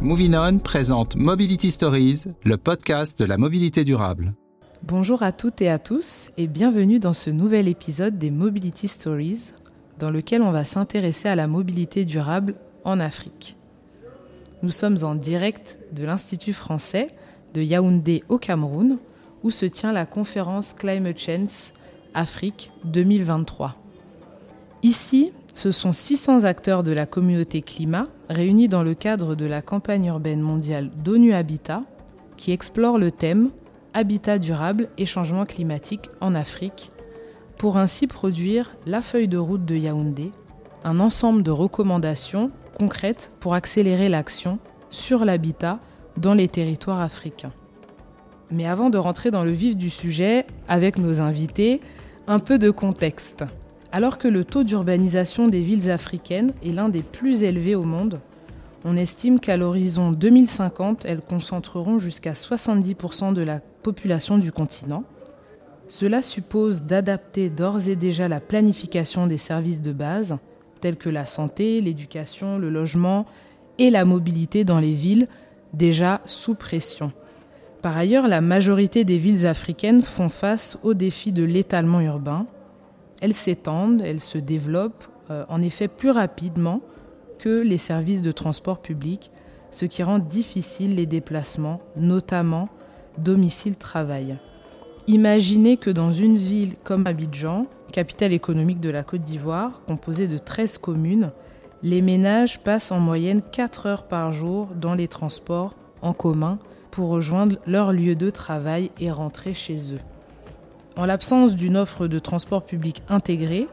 Moving On présente Mobility Stories, le podcast de la mobilité durable. Bonjour à toutes et à tous et bienvenue dans ce nouvel épisode des Mobility Stories dans lequel on va s'intéresser à la mobilité durable en Afrique. Nous sommes en direct de l'Institut français de Yaoundé au Cameroun où se tient la conférence Climate Change Afrique 2023. Ici, ce sont 600 acteurs de la communauté climat réunis dans le cadre de la campagne urbaine mondiale d'ONU Habitat qui explore le thème Habitat durable et changement climatique en Afrique pour ainsi produire la feuille de route de Yaoundé, un ensemble de recommandations concrètes pour accélérer l'action sur l'habitat dans les territoires africains. Mais avant de rentrer dans le vif du sujet avec nos invités, un peu de contexte. Alors que le taux d'urbanisation des villes africaines est l'un des plus élevés au monde, on estime qu'à l'horizon 2050, elles concentreront jusqu'à 70% de la population du continent. Cela suppose d'adapter d'ores et déjà la planification des services de base, tels que la santé, l'éducation, le logement et la mobilité dans les villes, déjà sous pression. Par ailleurs, la majorité des villes africaines font face au défi de l'étalement urbain, elles s'étendent, elles se développent euh, en effet plus rapidement que les services de transport public, ce qui rend difficile les déplacements, notamment domicile-travail. Imaginez que dans une ville comme Abidjan, capitale économique de la Côte d'Ivoire, composée de 13 communes, les ménages passent en moyenne 4 heures par jour dans les transports en commun pour rejoindre leur lieu de travail et rentrer chez eux. En l'absence d'une offre de transport public intégrée,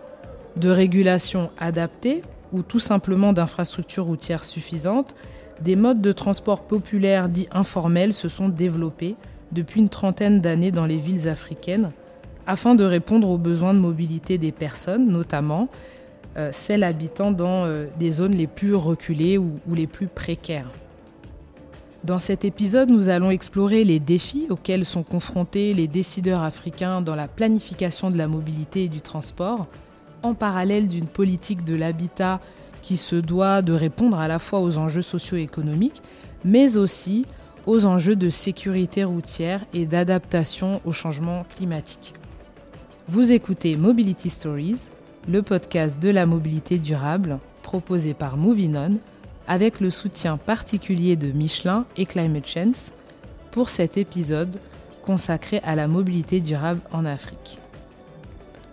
de régulation adaptée ou tout simplement d'infrastructures routières suffisantes, des modes de transport populaires dits informels se sont développés depuis une trentaine d'années dans les villes africaines afin de répondre aux besoins de mobilité des personnes, notamment euh, celles habitant dans euh, des zones les plus reculées ou les plus précaires. Dans cet épisode, nous allons explorer les défis auxquels sont confrontés les décideurs africains dans la planification de la mobilité et du transport, en parallèle d'une politique de l'habitat qui se doit de répondre à la fois aux enjeux socio-économiques, mais aussi aux enjeux de sécurité routière et d'adaptation au changement climatique. Vous écoutez Mobility Stories, le podcast de la mobilité durable proposé par Movinon avec le soutien particulier de Michelin et Climate Change pour cet épisode consacré à la mobilité durable en Afrique.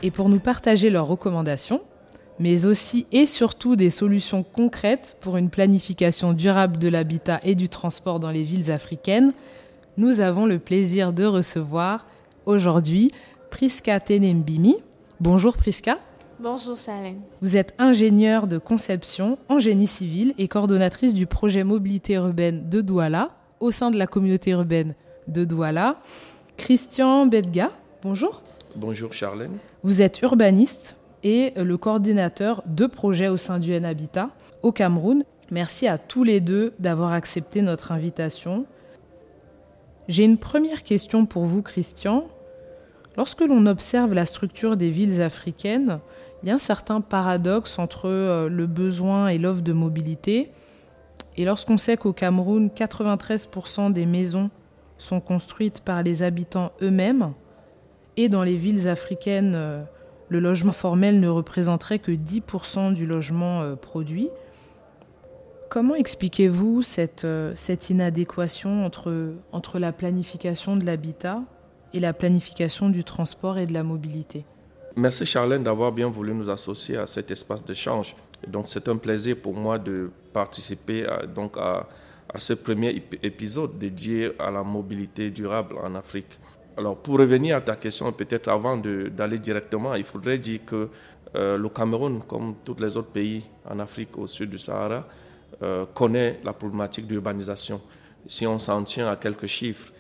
Et pour nous partager leurs recommandations, mais aussi et surtout des solutions concrètes pour une planification durable de l'habitat et du transport dans les villes africaines, nous avons le plaisir de recevoir aujourd'hui Priska Tenembimi. Bonjour Priska. Bonjour Salem. Vous êtes ingénieure de conception en génie civil et coordonnatrice du projet mobilité urbaine de Douala au sein de la communauté urbaine de Douala. Christian Bedga, bonjour. Bonjour Charlène. Vous êtes urbaniste et le coordinateur de projets au sein du N-Habitat au Cameroun. Merci à tous les deux d'avoir accepté notre invitation. J'ai une première question pour vous, Christian. Lorsque l'on observe la structure des villes africaines, il y a un certain paradoxe entre euh, le besoin et l'offre de mobilité. Et lorsqu'on sait qu'au Cameroun, 93% des maisons sont construites par les habitants eux-mêmes, et dans les villes africaines, euh, le logement formel ne représenterait que 10% du logement euh, produit, comment expliquez-vous cette, inadéquation entre la planification de l'habitat et la planification du transport et de la mobilité? Merci Charlène d'avoir bien voulu nous associer à cet espace d'échange. Donc c'est un plaisir pour moi de participer à, donc à, ce premier épisode dédié à la mobilité durable en Afrique. Alors pour revenir à ta question, peut-être avant d'aller directement, il faudrait dire que euh, le Cameroun, comme tous les autres pays en Afrique au sud du Sahara, euh, connaît la problématique d'urbanisation. Si on s'en tient à quelques chiffres,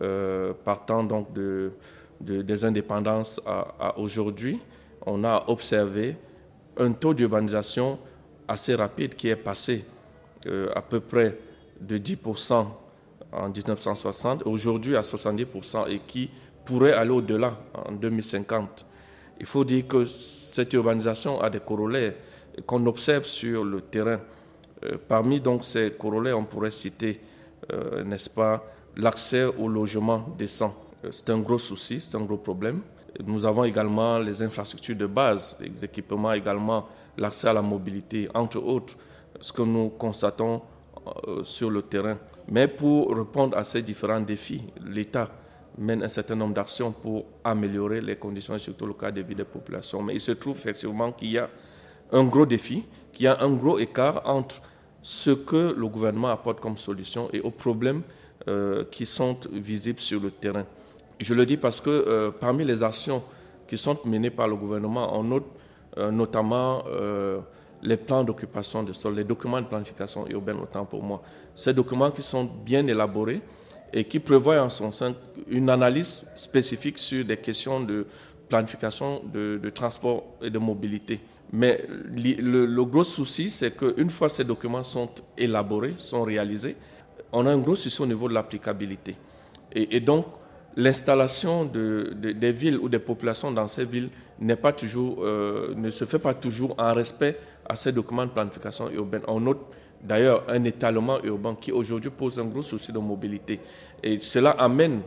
euh, partant donc de des indépendances à, aujourd'hui, on a observé un taux d'urbanisation assez rapide qui est passé euh, à peu près de 10% en 1960, aujourd'hui à 70% et qui pourrait aller au-delà en 2050. Il faut dire que cette urbanisation a des corollaires qu'on observe sur le terrain. parmi donc ces corollaires, on pourrait citer, n'est-ce pas, l'accès au logement décent. C'est un gros souci, c'est un gros problème. Nous avons également les infrastructures de base, les équipements également, l'accès à la mobilité, entre autres, ce que nous constatons euh, sur le terrain. Mais pour répondre à ces différents défis, l'État mène un certain nombre d'actions pour améliorer les conditions et surtout le cas de vie des populations. Mais il se trouve effectivement qu'il y a un gros défi, qu'il y a un gros écart entre ce que le gouvernement apporte comme solution et aux problèmes euh, qui sont visibles sur le terrain. Je le dis parce que euh, parmi les actions qui sont menées par le gouvernement, on note euh, notamment euh, les plans d'occupation de sol, les documents de planification urbaine, autant pour moi. Ces documents qui sont bien élaborés et qui prévoient en son sein une analyse spécifique sur des questions de planification de, transport et de mobilité. Mais le, gros souci, c'est qu'une fois ces documents sont élaborés, sont réalisés, on a un gros souci au niveau de l'applicabilité. Et, et donc, l'installation de, des villes ou des populations dans ces villes n'est pas toujours, euh, ne se fait pas toujours en respect à ces documents de planification urbaine. On note d'ailleurs un étalement urbain qui aujourd'hui pose un gros souci de mobilité. Et cela amène,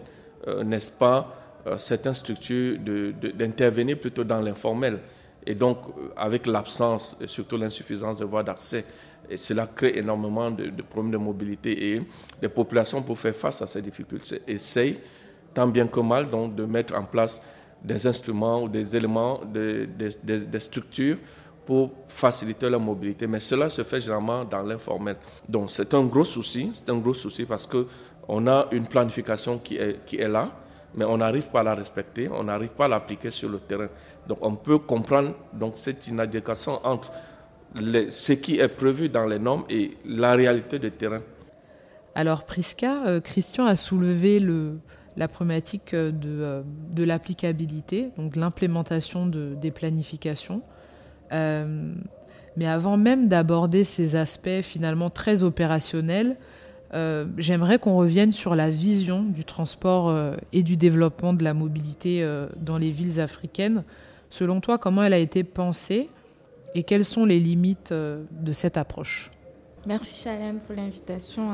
euh, n'est-ce pas, euh, certaines structures d'intervenir plutôt dans l'informel. Et donc, avec l'absence et surtout l'insuffisance de voies d'accès, cela crée énormément de, problèmes de mobilité. Et les populations, pour faire face à ces difficultés, essayent tant bien que mal donc, de mettre en place des instruments ou des éléments, des, des, structures pour faciliter la mobilité. Mais cela se fait généralement dans l'informel. Donc c'est un gros souci, c'est un gros souci parce qu'on a une planification qui est, qui est là, mais on n'arrive pas à la respecter, on n'arrive pas à l'appliquer sur le terrain. Donc on peut comprendre donc, cette inadéquation entre ce qui est prévu dans les normes et la réalité du terrain. Alors Prisca, euh, Christian a soulevé le, la problématique euh, de, euh, de l'applicabilité, donc l'implémentation de, des planifications. Euh, mais avant même d'aborder ces aspects finalement très opérationnels, j'aimerais qu'on revienne sur la vision du transport et du développement de la mobilité dans les villes africaines. Selon toi, comment elle a été pensée et quelles sont les limites de cette approche? Merci Chalem pour l'invitation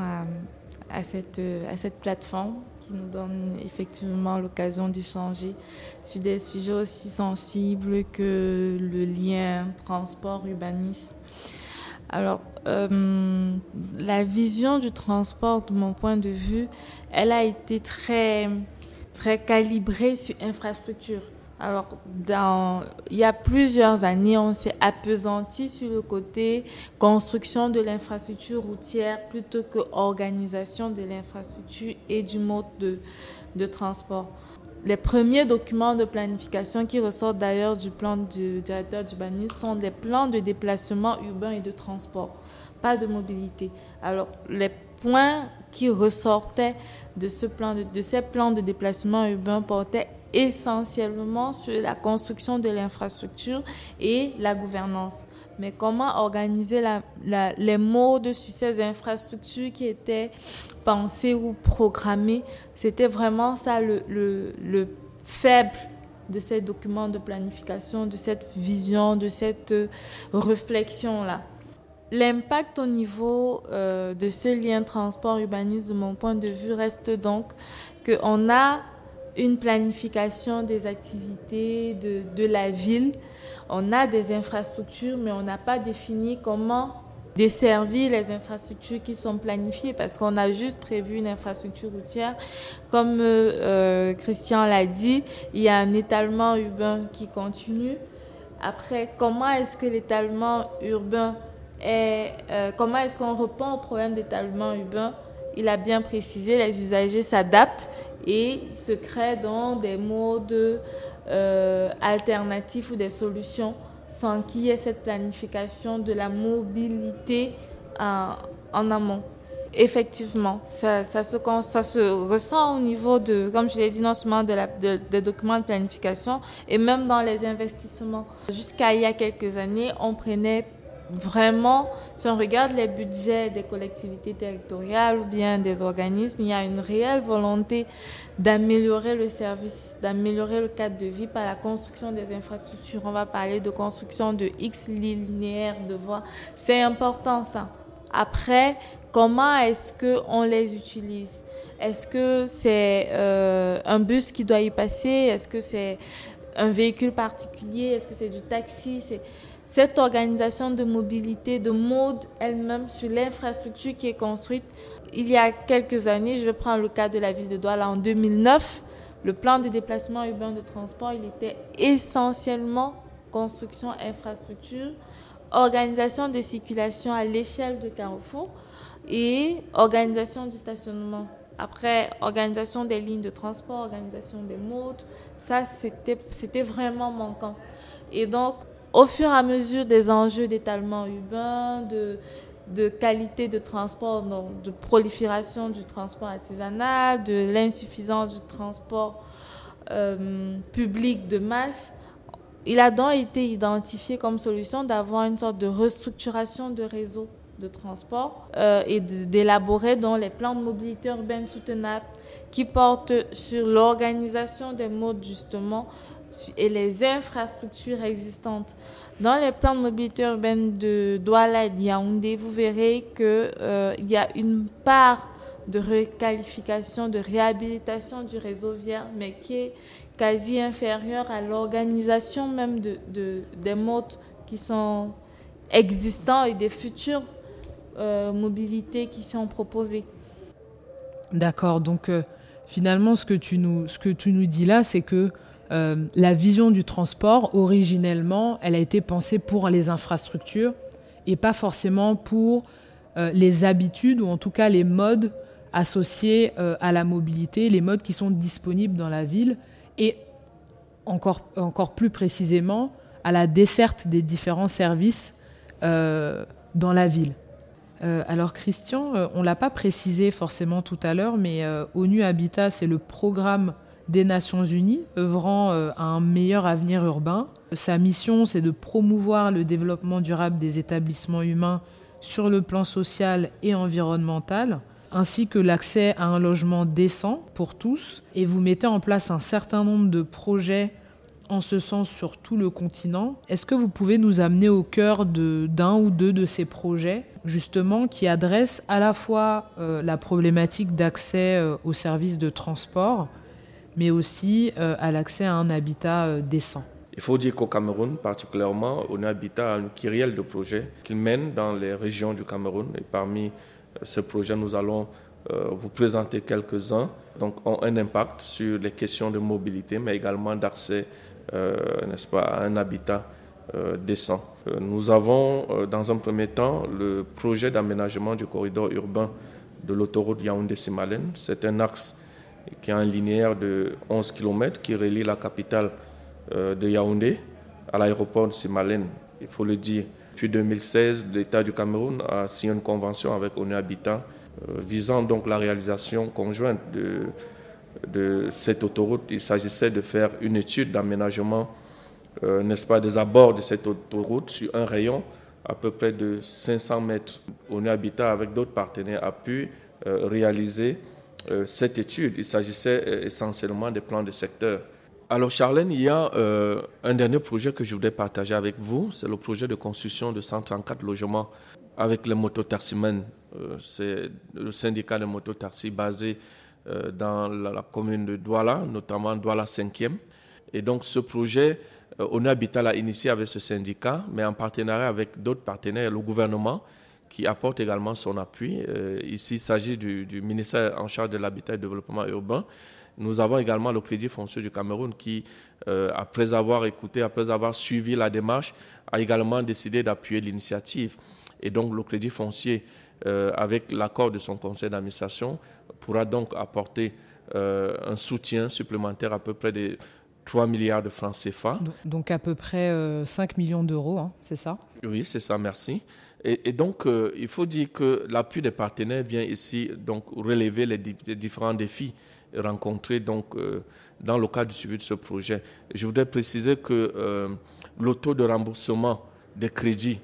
cette, à cette plateforme qui nous donne effectivement l'occasion d'échanger sur des sujets aussi sensibles que le lien transport-urbanisme. Alors, euh, la vision du transport, de mon point de vue, elle a été très, très calibrée sur infrastructure. Alors, il y a plusieurs années, on s'est appesanti sur le côté construction de l'infrastructure routière plutôt que organisation de l'infrastructure et du mode de, transport. Les premiers documents de planification qui ressortent d'ailleurs du plan du directeur d'urbanisme sont des plans de déplacement urbain et de transport, pas de mobilité. Alors, les points qui ressortaient de, ce plan de ces plans de déplacement urbain portaient essentiellement sur la construction de l'infrastructure et la gouvernance. Mais comment organiser les modes sur ces infrastructures qui étaient pensées ou programmées, c'était vraiment ça le, le, le, faible de ces documents de planification, de cette vision, de cette réflexion-là. L'impact au niveau euh, de ce lien transport-urbanisme, de mon point de vue, reste donc qu'on a une planification des activités de, la ville. On a des infrastructures, mais on n'a pas défini comment desservir les infrastructures qui sont planifiées parce qu'on a juste prévu une infrastructure routière. Comme euh, euh, Christian l'a dit, il y a un étalement urbain qui continue. Après, comment est-ce que l'étalement urbain est... Euh, comment est-ce qu'on répond au problème d'étalement urbain? Il a bien précisé, les usagers s'adaptent et se créent dans des modes euh, alternatifs ou des solutions sans qu'il y ait cette planification de la mobilité en, amont. Effectivement, ça, se, ressent au niveau de, comme je l'ai dit, non seulement de la, des documents de planification et même dans les investissements. Jusqu'à il y a quelques années, on prenait vraiment, si on regarde les budgets des collectivités territoriales ou bien des organismes, il y a une réelle volonté d'améliorer le service, d'améliorer le cadre de vie par la construction des infrastructures. On va parler de construction de X linéaires de voies. C'est important ça. Après, comment est-ce qu'on les utilise? Est-ce que c'est euh, un bus qui doit y passer? Est-ce que c'est un véhicule particulier? Est-ce que c'est du taxi? Cette organisation de mobilité, de mode elle-même sur l'infrastructure qui est construite. Il y a quelques années, je prends le cas de la ville de Douala en 2009, le plan de déplacement urbain de transport, il était essentiellement construction infrastructure, organisation de circulation à l'échelle de Carrefour et organisation du stationnement. Après, organisation des lignes de transport, organisation des modes, ça c'était vraiment manquant. Et donc, au fur et à mesure des enjeux d'étalement urbain, de, qualité de transport, donc de prolifération du transport artisanal, de l'insuffisance du transport euh, public de masse, il a donc été identifié comme solution d'avoir une sorte de restructuration de réseau de transport euh, et d'élaborer les plans de mobilité urbaine soutenable qui portent sur l'organisation des modes justement et les infrastructures existantes. Dans les plans de mobilité urbaine de Douala et de Yaoundé, vous verrez qu'il euh, y a une part de requalification, de réhabilitation du réseau viaire, mais qui est quasi inférieure à l'organisation même de, des modes qui sont existants et des futures euh, mobilités qui sont proposées. D'accord, donc euh, finalement ce que, tu nous, ce que tu nous dis là, c'est que euh, la vision du transport, originellement, elle a été pensée pour les infrastructures et pas forcément pour euh, les habitudes ou en tout cas les modes associés euh, à la mobilité, les modes qui sont disponibles dans la ville et encore, encore plus précisément à la desserte des différents services dans la ville. alors Christian, on ne l'a pas précisé forcément tout à l'heure, mais ONU Habitat, c'est le programme des Nations Unies, œuvrant euh, à un meilleur avenir urbain. Sa mission, c'est de promouvoir le développement durable des établissements humains sur le plan social et environnemental, ainsi que l'accès à un logement décent pour tous. Et vous mettez en place un certain nombre de projets en ce sens sur tout le continent. Est-ce que vous pouvez nous amener au cœur d'un ou deux de ces projets, justement, qui adressent à la fois euh, la problématique d'accès euh, aux services de transport, mais aussi euh, à l'accès à un habitat euh, décent. Il faut dire qu'au Cameroun, particulièrement, on a habitat un kyrielle de projets qu'il mène dans les régions du Cameroun. Et parmi euh, ces projets, nous allons vous présenter quelques-uns, donc ont un impact sur les questions de mobilité, mais également d'accès, n'est-ce pas, à un habitat décent. nous avons, dans un premier temps, le projet d'aménagement du corridor urbain de l'autoroute Yaoundé-Simalène. C'est un axe qui a un linéaire de 11 km qui relie la capitale euh, de Yaoundé à l'aéroport de Simalène. Il faut le dire. Depuis 2016, l'État du Cameroun a signé une convention avec ONU Habitat euh, visant donc la réalisation conjointe de, cette autoroute. Il s'agissait de faire une étude d'aménagement, euh, n'est-ce pas, des abords de cette autoroute sur un rayon à peu près de 500 mètres. ONU Habitat, avec d'autres partenaires, a pu réaliser cette étude, il s'agissait euh, essentiellement des plans de secteur. Alors Charlène, il y a euh, un dernier projet que je voudrais partager avec vous, c'est le projet de construction de 134 logements avec les mototaximens. c'est le syndicat de mototaxis basé dans la, commune de Douala, notamment Douala 5e. Et donc ce projet, ONU Habitat l'a initié avec ce syndicat, mais en partenariat avec d'autres partenaires, le gouvernement, qui apporte également son appui. Euh, ici, il s'agit du, ministère en charge de l'habitat et du développement urbain. Nous avons également le Crédit foncier du Cameroun qui, euh, après avoir écouté, après avoir suivi la démarche, a également décidé d'appuyer l'initiative. Et donc, le Crédit foncier, euh, avec l'accord de son conseil d'administration, pourra donc apporter un soutien supplémentaire à peu près de 3 milliards de francs CFA. Donc à peu près 5 millions d'euros, hein, c'est ça? Oui, c'est ça, merci. Et, donc, euh, il faut dire que l'appui des partenaires vient ici donc relever les, différents défis rencontrés donc, euh, dans le cadre du suivi de ce projet. Je voudrais préciser que euh, le taux de remboursement des crédits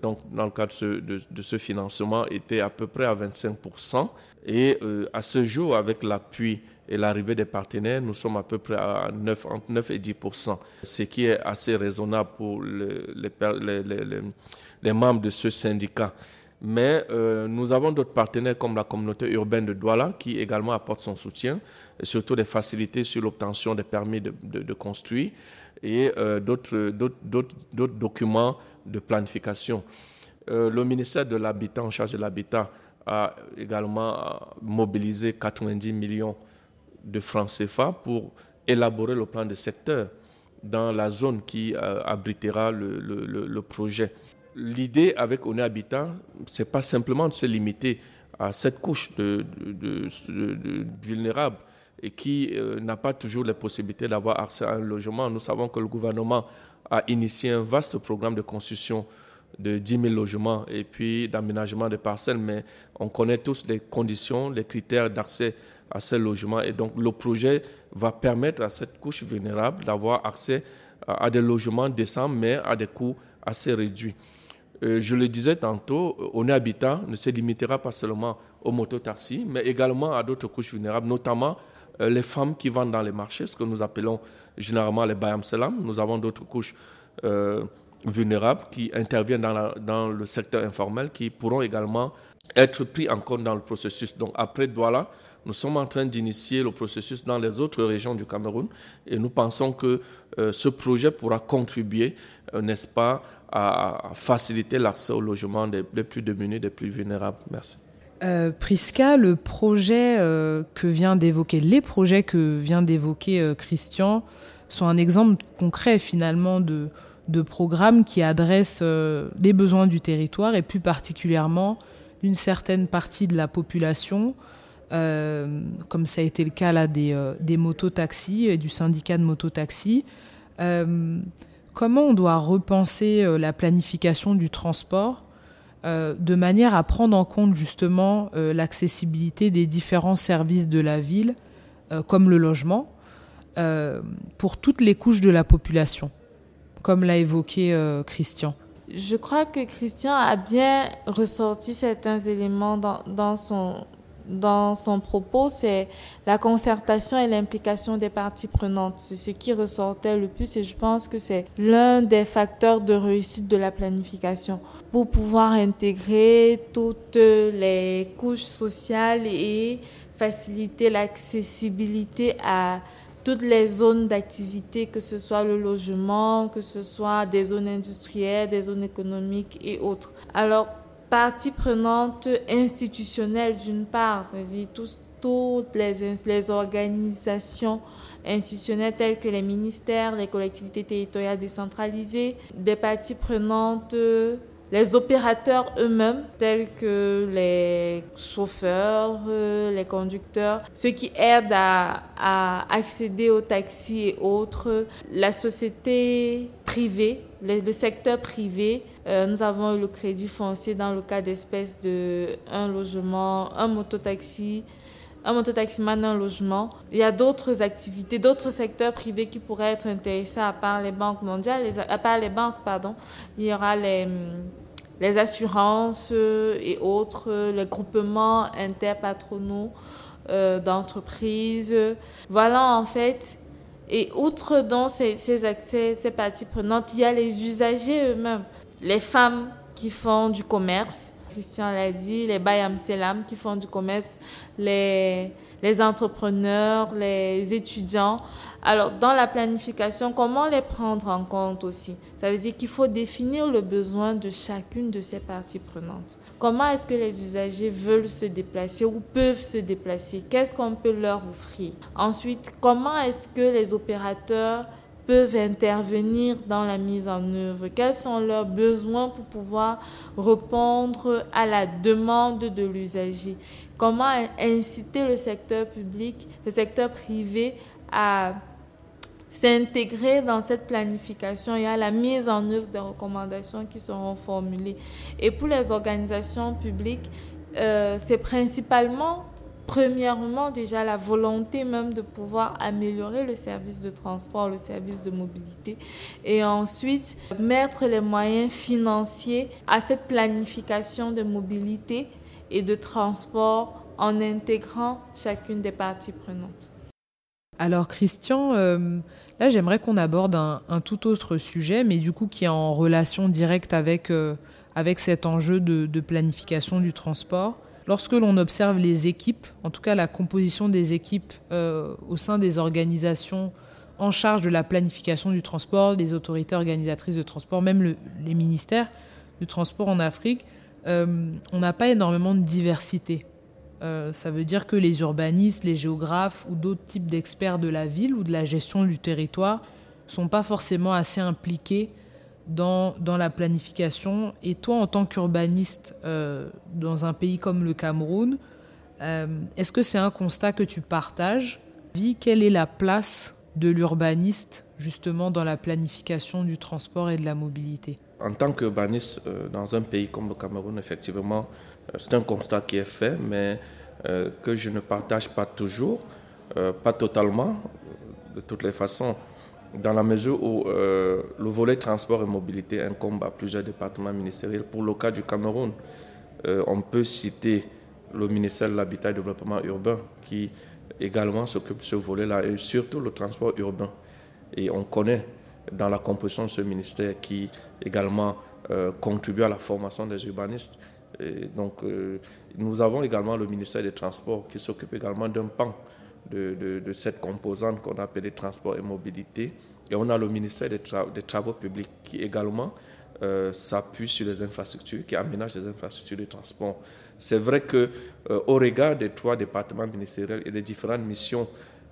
donc, dans le cadre de, ce financement était à peu près à 25%. Et à ce jour, avec l'appui et l'arrivée des partenaires, nous sommes à peu près à 9, entre 9 et 10% ce qui est assez raisonnable pour les membres de ce syndicat. Mais euh, nous avons d'autres partenaires comme la communauté urbaine de Douala qui également apporte son soutien, surtout des facilités sur l'obtention des permis de, construire et euh, d'autres documents de planification. Euh, le ministère de l'Habitat, en charge de l'habitat, a également mobilisé 90 millions de francs CFA pour élaborer le plan de secteur dans la zone qui abritera le projet l'idée avec On Habitat, ce n'est pas simplement de se limiter à cette couche de, vulnérables et qui euh, n'a pas toujours la possibilité d'avoir accès à un logement. Nous savons que le gouvernement a initié un vaste programme de construction de 10 000 logements et puis d'aménagement des parcelles, mais on connaît tous les conditions, les critères d'accès à ces logements. Et donc le projet va permettre à cette couche vulnérable d'avoir accès à des logements décents, mais à des coûts assez réduits. Euh, je le disais tantôt, On Habitat ne se limitera pas seulement aux mototaxis, mais également à d'autres couches vulnérables, notamment euh, les femmes qui vendent dans les marchés, ce que nous appelons généralement les bayam salam. Nous avons d'autres couches euh, vulnérables qui interviennent dans, dans, le secteur informel, qui pourront également être pris en compte dans le processus. Donc après Douala, nous sommes en train d'initier le processus dans les autres régions du Cameroun et nous pensons que ce projet pourra contribuer, n'est-ce pas, à, faciliter l'accès au logement des, plus démunis, des plus vulnérables. Merci. Euh, Prisca, le projet euh, que vient d'évoquer, les projets que vient d'évoquer euh, Christian sont un exemple concret finalement de, de programmes qui adressent les besoins du territoire et plus particulièrement une certaine partie de la population, comme ça a été le cas là des, des mototaxis et du syndicat de mototaxis. Comment on doit repenser euh, la planification du transport euh, de manière à prendre en compte justement euh, l'accessibilité des différents services de la ville, comme le logement, pour toutes les couches de la population, comme l'a évoqué Christian. Je crois que Christian a bien ressorti certains éléments dans, dans son, dans son propos, c'est la concertation et l'implication des parties prenantes. C'est ce qui ressortait le plus et je pense que c'est l'un des facteurs de réussite de la planification pour pouvoir intégrer toutes les couches sociales et faciliter l'accessibilité à toutes les zones d'activité, que ce soit le logement, que ce soit des zones industrielles, des zones économiques et autres. Alors, parties prenantes institutionnelles d'une part, c'est-à-dire toutes les, les organisations institutionnelles telles que les ministères, les collectivités territoriales décentralisées, des parties prenantes les opérateurs eux-mêmes, tels que les chauffeurs, euh, les conducteurs, ceux qui aident à, accéder aux taxis et autres, la société privée, le, secteur privé. Euh, nous avons eu le crédit foncier dans le cas d'espèces de logement, un mototaxi, un mototaximan, un logement. Il y a d'autres activités, d'autres secteurs privés qui pourraient être intéressés à part les banques mondiales, à part les banques, pardon. Il y aura les, les assurances et autres, les groupements interpatronaux euh, d'entreprises. Voilà en fait. Et outre dans ces, ces accès, ces parties prenantes, il y a les usagers eux-mêmes, les femmes qui font du commerce, Christian l'a dit, les Bayam Selam qui font du commerce, les, les entrepreneurs, les étudiants. Alors, dans la planification, comment les prendre en compte aussi? Ça veut dire qu'il faut définir le besoin de chacune de ces parties prenantes. Comment est-ce que les usagers veulent se déplacer ou peuvent se déplacer? Qu'est-ce qu'on peut leur offrir? Ensuite, comment est-ce que les opérateurs peuvent intervenir dans la mise en œuvre? Quels sont leurs besoins pour pouvoir répondre à la demande de l'usager? Comment inciter le secteur public, le secteur privé à s'intégrer dans cette planification et à la mise en œuvre des recommandations qui seront formulées? Et pour les organisations publiques, euh, c'est principalement Premièrement, déjà la volonté même de pouvoir améliorer le service de transport, le service de mobilité. Et ensuite, mettre les moyens financiers à cette planification de mobilité et de transport en intégrant chacune des parties prenantes. Alors Christian, euh, là j'aimerais qu'on aborde un, tout autre sujet, mais du coup qui est en relation directe avec, euh, avec cet enjeu de, planification du transport. Lorsque l'on observe les équipes, en tout cas la composition des équipes euh, au sein des organisations en charge de la planification du transport, des autorités organisatrices de transport, même les ministères du transport en Afrique, euh, on n'a pas énormément de diversité. Euh, ça veut dire que les urbanistes, les géographes ou d'autres types d'experts de la ville ou de la gestion du territoire sont pas forcément assez impliqués dans, la planification. Et toi, en tant qu'urbaniste euh, dans un pays comme le Cameroun, est-ce que c'est un constat que tu partages? Quelle est la place de l'urbaniste justement dans la planification du transport et de la mobilité? En tant qu'urbaniste euh, dans un pays comme le Cameroun, effectivement, euh, c'est un constat qui est fait, mais euh, que je ne partage pas toujours, pas totalement, de toutes les façons, dans la mesure où le volet transport et mobilité incombe à plusieurs départements ministériels. Pour le cas du Cameroun, on peut citer le ministère de l'Habitat et du Développement urbain qui également s'occupe de ce volet-là et surtout le transport urbain. Et on connaît dans la composition de ce ministère qui également euh, contribue à la formation des urbanistes. Donc, euh, nous avons également le ministère des Transports qui s'occupe également d'un pan de, de, cette composante qu'on appelle les transports et mobilité. Et on a le ministère des, Travaux publics qui également euh, s'appuie sur les infrastructures, qui aménage les infrastructures de transport. C'est vrai que euh, au regard des trois départements ministériels et des différentes missions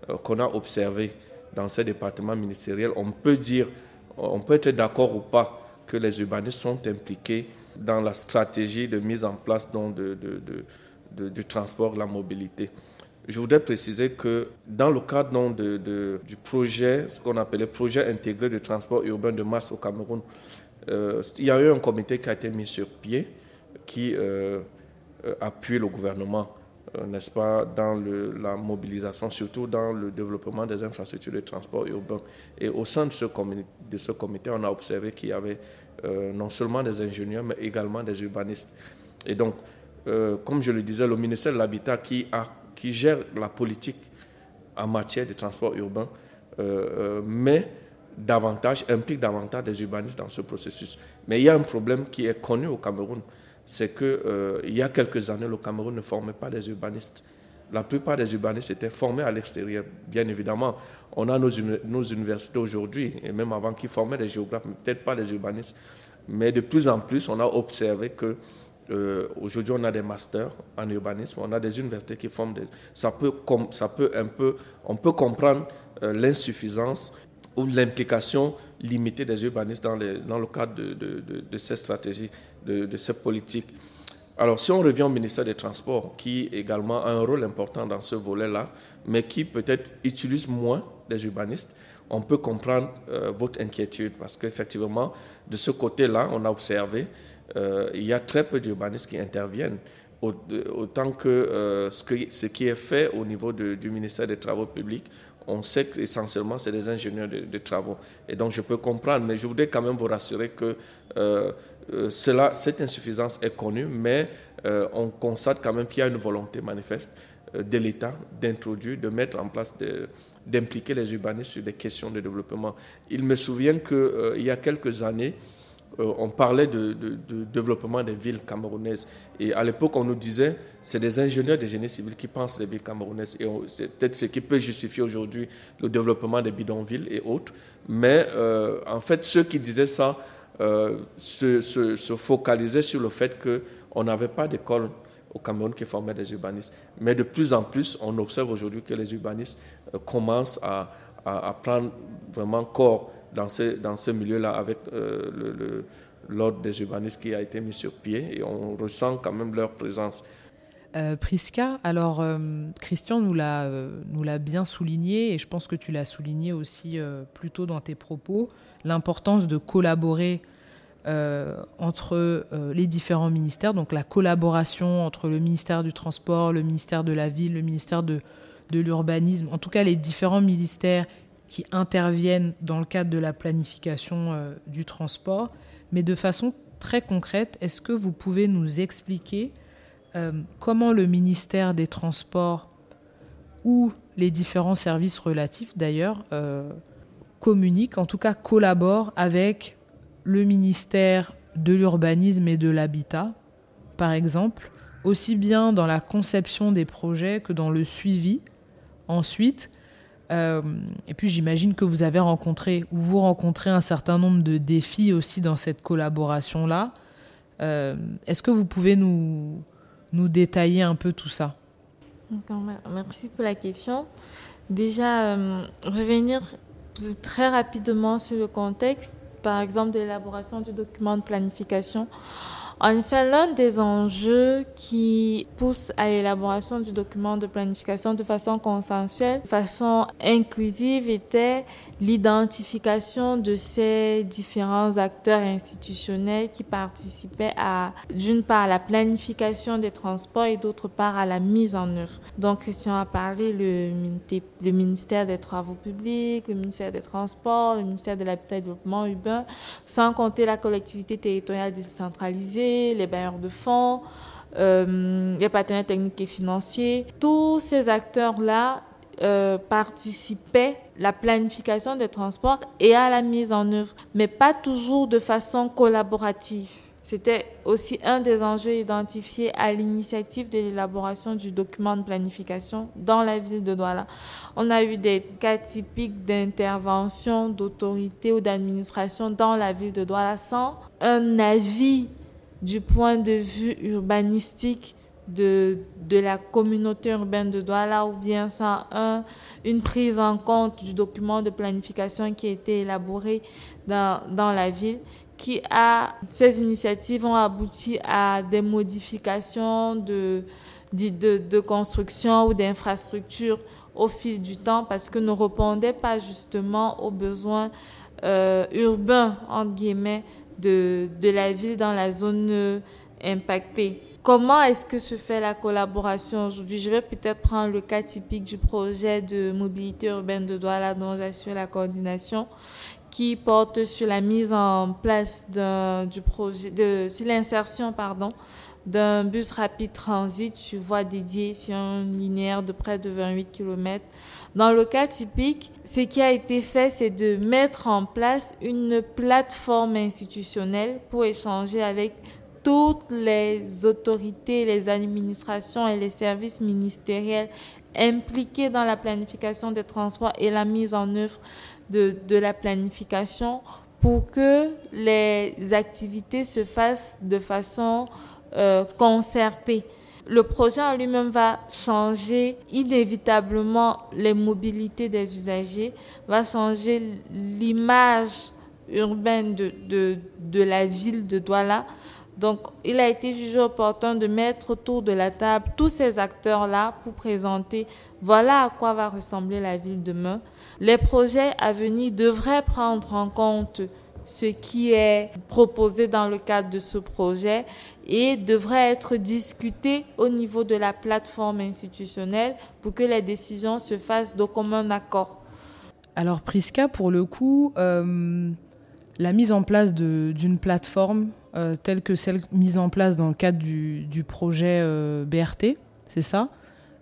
euh, qu'on a observées dans ces départements ministériels, on peut dire, on peut être d'accord ou pas que les urbanistes sont impliqués dans la stratégie de mise en place donc, de, de, du transport, de la mobilité. Je voudrais préciser que dans le cadre du projet, ce qu'on appelait projet intégré de transport urbain de masse au Cameroun, euh, il y a eu un comité qui a été mis sur pied qui euh, euh, appuie le gouvernement, n'est-ce pas, dans la mobilisation, surtout dans le développement des infrastructures de transport urbain. Et au sein de ce comité, on a observé qu'il y avait non seulement des ingénieurs, mais également des urbanistes. Et donc, comme je le disais, le ministère de l'Habitat qui, a, qui gère la politique en matière de transport urbain, mais davantage, implique davantage des urbanistes dans ce processus. Mais il y a un problème qui est connu au Cameroun, c'est qu'il euh, y a quelques années, le Cameroun ne formait pas des urbanistes. La plupart des urbanistes étaient formés à l'extérieur. Bien évidemment, on a nos universités aujourd'hui, et même avant qui formaient des géographes, peut-être pas des urbanistes. Mais de plus en plus, on a observé que euh, aujourd'hui, on a des masters en urbanisme, on a des universités qui forment des. Ça peut, ça peut un peu, on peut comprendre euh, l'insuffisance ou l'implication limitée des urbanistes dans, dans le cadre de, de, de, ces stratégies, de, ces politiques. Alors, si on revient au ministère des Transports, qui également a un rôle important dans ce volet-là, mais qui peut-être utilise moins des urbanistes, on peut comprendre euh, votre inquiétude parce qu'effectivement, de ce côté-là, on a observé, euh, il y a très peu d'urbanistes qui interviennent. Autant que, euh, ce, que ce qui est fait au niveau du ministère des Travaux publics, on sait qu'essentiellement, c'est des ingénieurs de, travaux. Et donc, je peux comprendre, mais je voudrais quand même vous rassurer que euh, euh, cela, cette insuffisance est connue, mais euh, on constate quand même qu'il y a une volonté manifeste de l'État d'introduire, de mettre en place, d'impliquer les urbanistes sur des questions de développement. Il me souvient qu'il y a quelques années, euh, on parlait de, développement des villes camerounaises. Et à l'époque, on nous disait, c'est des ingénieurs de génie civil qui pensent les villes camerounaises. Et c'est peut-être ce qui peut justifier aujourd'hui le développement des bidonvilles et autres. Mais euh, en fait, ceux qui disaient ça euh, se, focalisaient sur le fait qu'on n'avait pas d'école au Cameroun qui formait des urbanistes. Mais de plus en plus, on observe aujourd'hui que les urbanistes commencent à, à prendre vraiment corps dans ce, dans ce milieu-là avec euh, l'ordre des urbanistes qui a été mis sur pied et on ressent quand même leur présence. Euh, Priska, alors euh, Christian nous l'a euh, nous l'a bien souligné et je pense que tu l'as souligné aussi plus tôt dans tes propos, l'importance de collaborer entre les différents ministères, donc la collaboration entre le ministère du Transport, le ministère de la Ville, le ministère de, de l'Urbanisme, en tout cas les différents ministères qui interviennent dans le cadre de la planification euh, du transport. Mais de façon très concrète, est-ce que vous pouvez nous expliquer euh, comment le ministère des Transports ou les différents services relatifs d'ailleurs euh, communiquent, en tout cas collaborent avec le ministère de l'urbanisme et de l'habitat, par exemple, aussi bien dans la conception des projets que dans le suivi. Ensuite, euh, et puis j'imagine que vous avez rencontré ou vous rencontrez un certain nombre de défis aussi dans cette collaboration-là. Euh, est-ce que vous pouvez nous, détailler un peu tout ça? Merci pour la question. Déjà, euh, revenir très rapidement sur le contexte, par exemple de l'élaboration du document de planification. En effet, l'un des enjeux qui pousse à l'élaboration du document de planification de façon consensuelle, de façon inclusive, était l'identification de ces différents acteurs institutionnels qui participaient à, d'une part, la planification des transports et d'autre part, à la mise en œuvre. Donc, Christian a parlé le, ministère des Travaux publics, le ministère des Transports, le ministère de l'Habitat et Développement urbain, sans compter la collectivité territoriale décentralisée les bailleurs de fonds, euh, les partenaires techniques et financiers. Tous ces acteurs-là euh, participaient à la planification des transports et à la mise en œuvre, mais pas toujours de façon collaborative. C'était aussi un des enjeux identifiés à l'initiative de l'élaboration du document de planification dans la ville de Douala. On a eu des cas typiques d'intervention d'autorité ou d'administration dans la ville de Douala sans un avis du point de vue urbanistique de, de la communauté urbaine de Douala ou bien ça, un, une prise en compte du document de planification qui a été élaboré dans, dans la ville qui a, ces initiatives ont abouti à des modifications de, de, de construction ou d'infrastructures au fil du temps parce que ne répondaient pas justement aux besoins euh, urbains, entre guillemets, de, de la ville dans la zone euh, impactée. Comment est-ce que se fait la collaboration aujourd'hui? Je vais peut-être prendre le cas typique du projet de mobilité urbaine de Douala dont j'assure la coordination qui porte sur la mise en place du projet, de, sur l'insertion, pardon, d'un bus rapide transit, tu vois, dédié sur une linéaire de près de 28 km dans le cas typique, ce qui a été fait, c'est de mettre en place une plateforme institutionnelle pour échanger avec toutes les autorités, les administrations et les services ministériels impliqués dans la planification des transports et la mise en œuvre de, de la planification pour que les activités se fassent de façon euh, le projet en lui-même va changer inévitablement les mobilités des usagers, va changer l'image urbaine de, de, de, la ville de Douala. Donc, il a été jugé opportun de mettre autour de la table tous ces acteurs-là pour présenter voilà à quoi va ressembler la ville demain. Les projets à venir devraient prendre en compte ce qui est proposé dans le cadre de ce projet et devrait être discuté au niveau de la plateforme institutionnelle pour que les décisions se fassent de commun accord. Alors Prisca, pour le coup, euh, la mise en place d'une plateforme euh, telle que celle mise en place dans le cadre du, projet euh, BRT, c'est ça,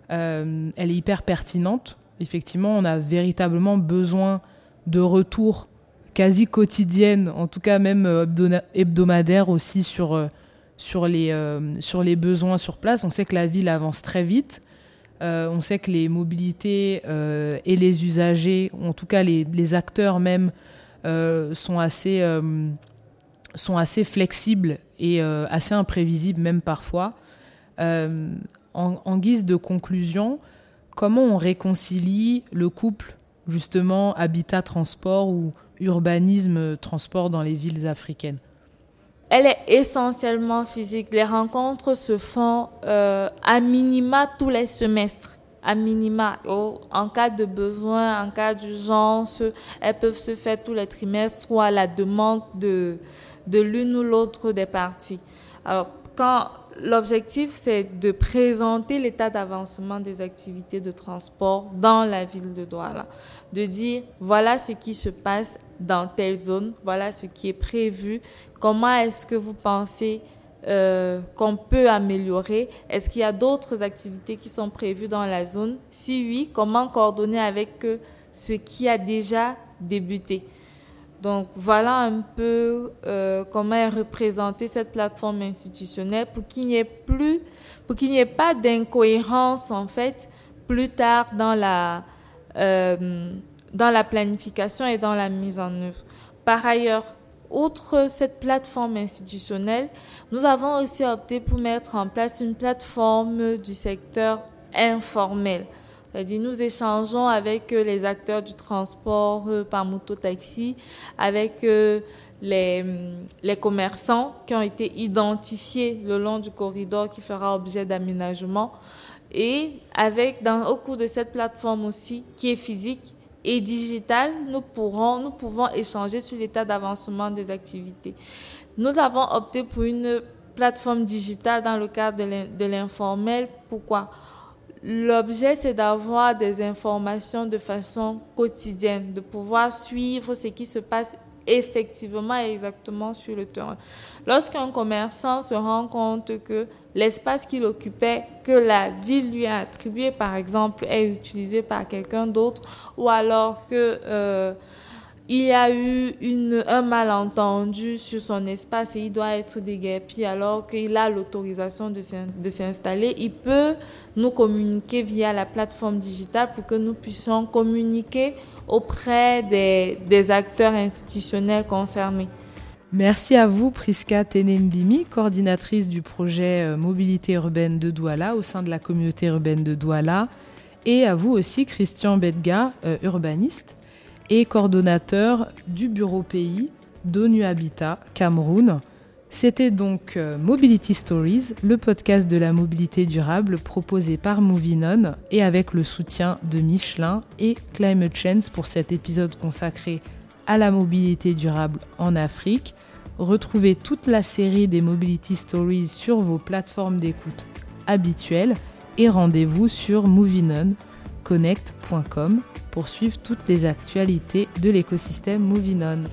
elle est hyper pertinente. Effectivement, on a véritablement besoin de retours quasi quotidienne, en tout cas même euh, hebdomadaire aussi sur, euh, sur, les, euh, sur les besoins sur place. On sait que la ville avance très vite. on sait que les mobilités et les usagers, en tout cas les, les acteurs même, sont, assez, sont assez flexibles et assez imprévisibles même parfois. En, en, guise de conclusion, comment on réconcilie le couple justement habitat-transport ou urbanisme, transport dans les villes africaines elle est essentiellement physique. Les rencontres se font euh, à minima tous les semestres. À minima, oh, en cas de besoin, en cas d'urgence, elles peuvent se faire tous les trimestres ou à la demande de, de l'une ou l'autre des parties. Alors, quand l'objectif, c'est de présenter l'état d'avancement des activités de transport dans la ville de Douala. De dire, voilà ce qui se passe dans telle zone, voilà ce qui est prévu, comment est-ce que vous pensez euh, qu'on peut améliorer? Est-ce qu'il y a d'autres activités qui sont prévues dans la zone? Si oui, comment coordonner avec ce qui a déjà débuté? Donc voilà un peu euh, comment est représentée cette plateforme institutionnelle pour qu'il n'y ait plus, pour qu'il n'y ait pas d'incohérence en fait plus tard dans la euh, dans la planification et dans la mise en œuvre. Par ailleurs, outre cette plateforme institutionnelle, nous avons aussi opté pour mettre en place une plateforme du secteur informel. C'est-à-dire, nous échangeons avec euh, les acteurs du transport euh, par moto-taxi, avec euh, les, les commerçants qui ont été identifiés le long du corridor qui fera objet d'aménagement. Et avec, dans, au cours de cette plateforme aussi, qui est physique et digitale, nous, pourrons, nous pouvons échanger sur l'état d'avancement des activités. Nous avons opté pour une plateforme digitale dans le cadre de l'informel. Pourquoi? L'objet, c'est d'avoir des informations de façon quotidienne, de pouvoir suivre ce qui se passe effectivement et exactement sur le terrain. Lorsqu'un commerçant se rend compte que l'espace qu'il occupait, que la ville lui a attribué, par exemple, est utilisé par quelqu'un d'autre, ou alors que euh, il y a eu un malentendu sur son espace et il doit être déguerpi. Alors qu'il a l'autorisation de s'installer, il peut nous communiquer via la plateforme digitale pour que nous puissions communiquer auprès des, des acteurs institutionnels concernés. Merci à vous, Priska Tenembimi, coordinatrice du projet euh, Mobilité urbaine de Douala au sein de la communauté urbaine de Douala, et à vous aussi, Christian Bedga, euh, urbaniste et coordonnateur du bureau pays d'ONU Habitat Cameroun. C'était donc euh, Mobility Stories, le podcast de la mobilité durable proposé par Movinon et avec le soutien de Michelin et Climate Change pour cet épisode consacré à la mobilité durable en Afrique. Retrouvez toute la série des Mobility Stories sur vos plateformes d'écoute habituelles et rendez-vous sur movinonConnect.com pour suivre toutes les actualités de l'écosystème MovieNon.